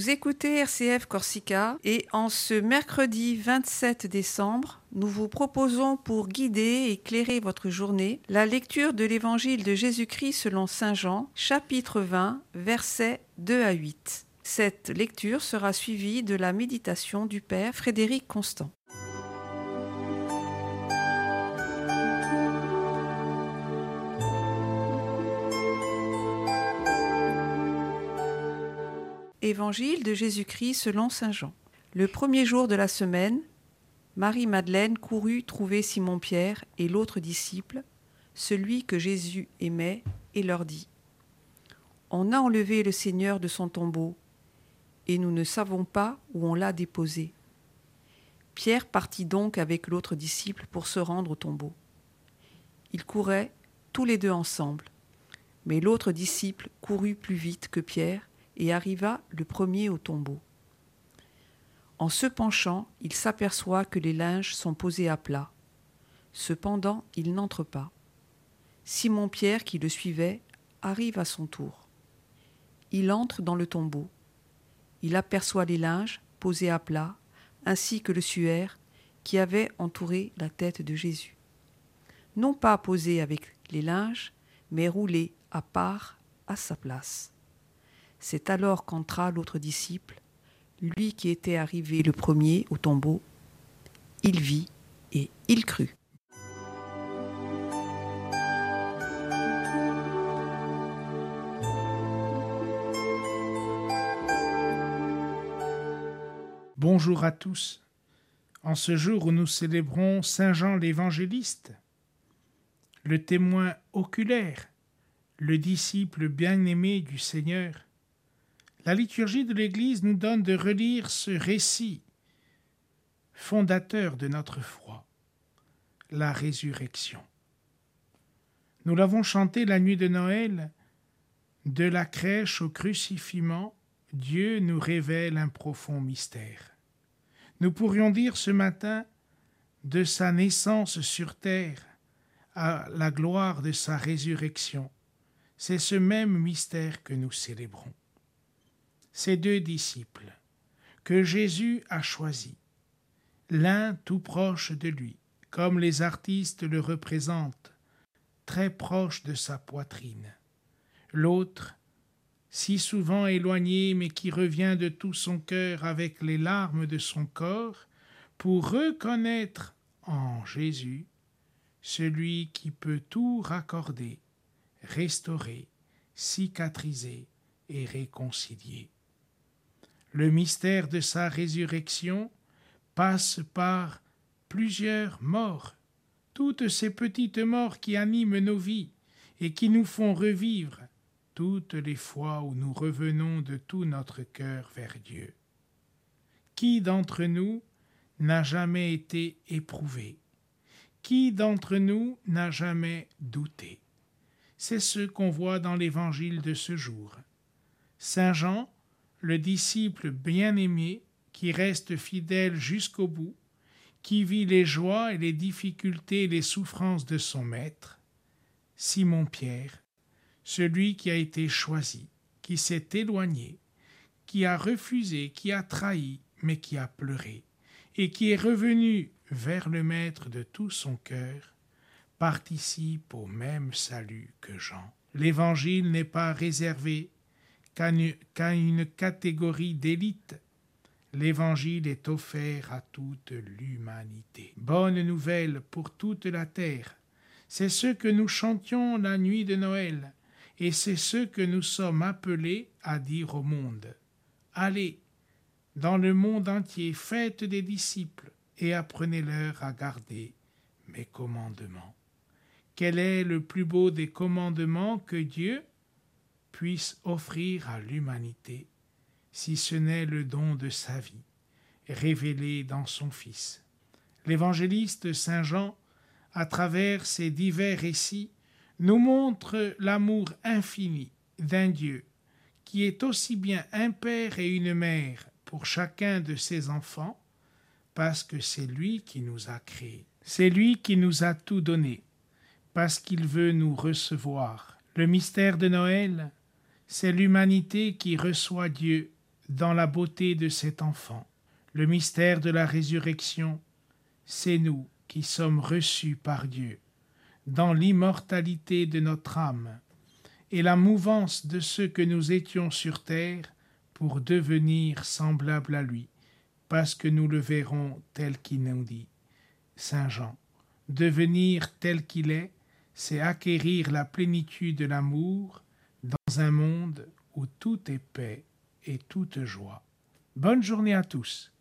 Vous écoutez RCF Corsica et en ce mercredi 27 décembre, nous vous proposons pour guider et éclairer votre journée la lecture de l'évangile de Jésus-Christ selon Saint Jean, chapitre 20, versets 2 à 8. Cette lecture sera suivie de la méditation du Père Frédéric Constant. Évangile de Jésus-Christ selon Saint Jean. Le premier jour de la semaine, Marie-Madeleine courut trouver Simon-Pierre et l'autre disciple, celui que Jésus aimait, et leur dit On a enlevé le Seigneur de son tombeau, et nous ne savons pas où on l'a déposé. Pierre partit donc avec l'autre disciple pour se rendre au tombeau. Ils couraient tous les deux ensemble, mais l'autre disciple courut plus vite que Pierre et arriva le premier au tombeau. En se penchant, il s'aperçoit que les linges sont posés à plat. Cependant, il n'entre pas. Simon-Pierre, qui le suivait, arrive à son tour. Il entre dans le tombeau. Il aperçoit les linges posés à plat, ainsi que le suaire qui avait entouré la tête de Jésus. Non pas posé avec les linges, mais roulé à part à sa place. C'est alors qu'entra l'autre disciple, lui qui était arrivé le premier au tombeau. Il vit et il crut. Bonjour à tous. En ce jour où nous célébrons Saint Jean l'évangéliste, le témoin oculaire, le disciple bien-aimé du Seigneur, la liturgie de l'Église nous donne de relire ce récit fondateur de notre foi, la résurrection. Nous l'avons chanté la nuit de Noël, de la crèche au crucifiement, Dieu nous révèle un profond mystère. Nous pourrions dire ce matin, de sa naissance sur terre à la gloire de sa résurrection, c'est ce même mystère que nous célébrons ces deux disciples que Jésus a choisis, l'un tout proche de lui, comme les artistes le représentent, très proche de sa poitrine, l'autre si souvent éloigné mais qui revient de tout son cœur avec les larmes de son corps, pour reconnaître en Jésus celui qui peut tout raccorder, restaurer, cicatriser et réconcilier le mystère de sa résurrection passe par plusieurs morts, toutes ces petites morts qui animent nos vies et qui nous font revivre toutes les fois où nous revenons de tout notre cœur vers Dieu. Qui d'entre nous n'a jamais été éprouvé? Qui d'entre nous n'a jamais douté? C'est ce qu'on voit dans l'évangile de ce jour. Saint Jean le disciple bien-aimé qui reste fidèle jusqu'au bout, qui vit les joies et les difficultés et les souffrances de son maître, Simon-Pierre, celui qui a été choisi, qui s'est éloigné, qui a refusé, qui a trahi, mais qui a pleuré, et qui est revenu vers le Maître de tout son cœur, participe au même salut que Jean. L'Évangile n'est pas réservé qu'à une catégorie d'élite. L'Évangile est offert à toute l'humanité. Bonne nouvelle pour toute la terre. C'est ce que nous chantions la nuit de Noël, et c'est ce que nous sommes appelés à dire au monde. Allez, dans le monde entier, faites des disciples, et apprenez-leur à garder mes commandements. Quel est le plus beau des commandements que Dieu, puisse offrir à l'humanité, si ce n'est le don de sa vie, révélé dans son Fils. L'évangéliste Saint Jean, à travers ces divers récits, nous montre l'amour infini d'un Dieu qui est aussi bien un père et une mère pour chacun de ses enfants, parce que c'est lui qui nous a créés, c'est lui qui nous a tout donné, parce qu'il veut nous recevoir. Le mystère de Noël, c'est l'humanité qui reçoit Dieu dans la beauté de cet enfant. Le mystère de la résurrection, c'est nous qui sommes reçus par Dieu dans l'immortalité de notre âme et la mouvance de ce que nous étions sur terre pour devenir semblables à lui, parce que nous le verrons tel qu'il nous dit. Saint Jean, devenir tel qu'il est, c'est acquérir la plénitude de l'amour dans un monde où tout est paix et toute joie. Bonne journée à tous.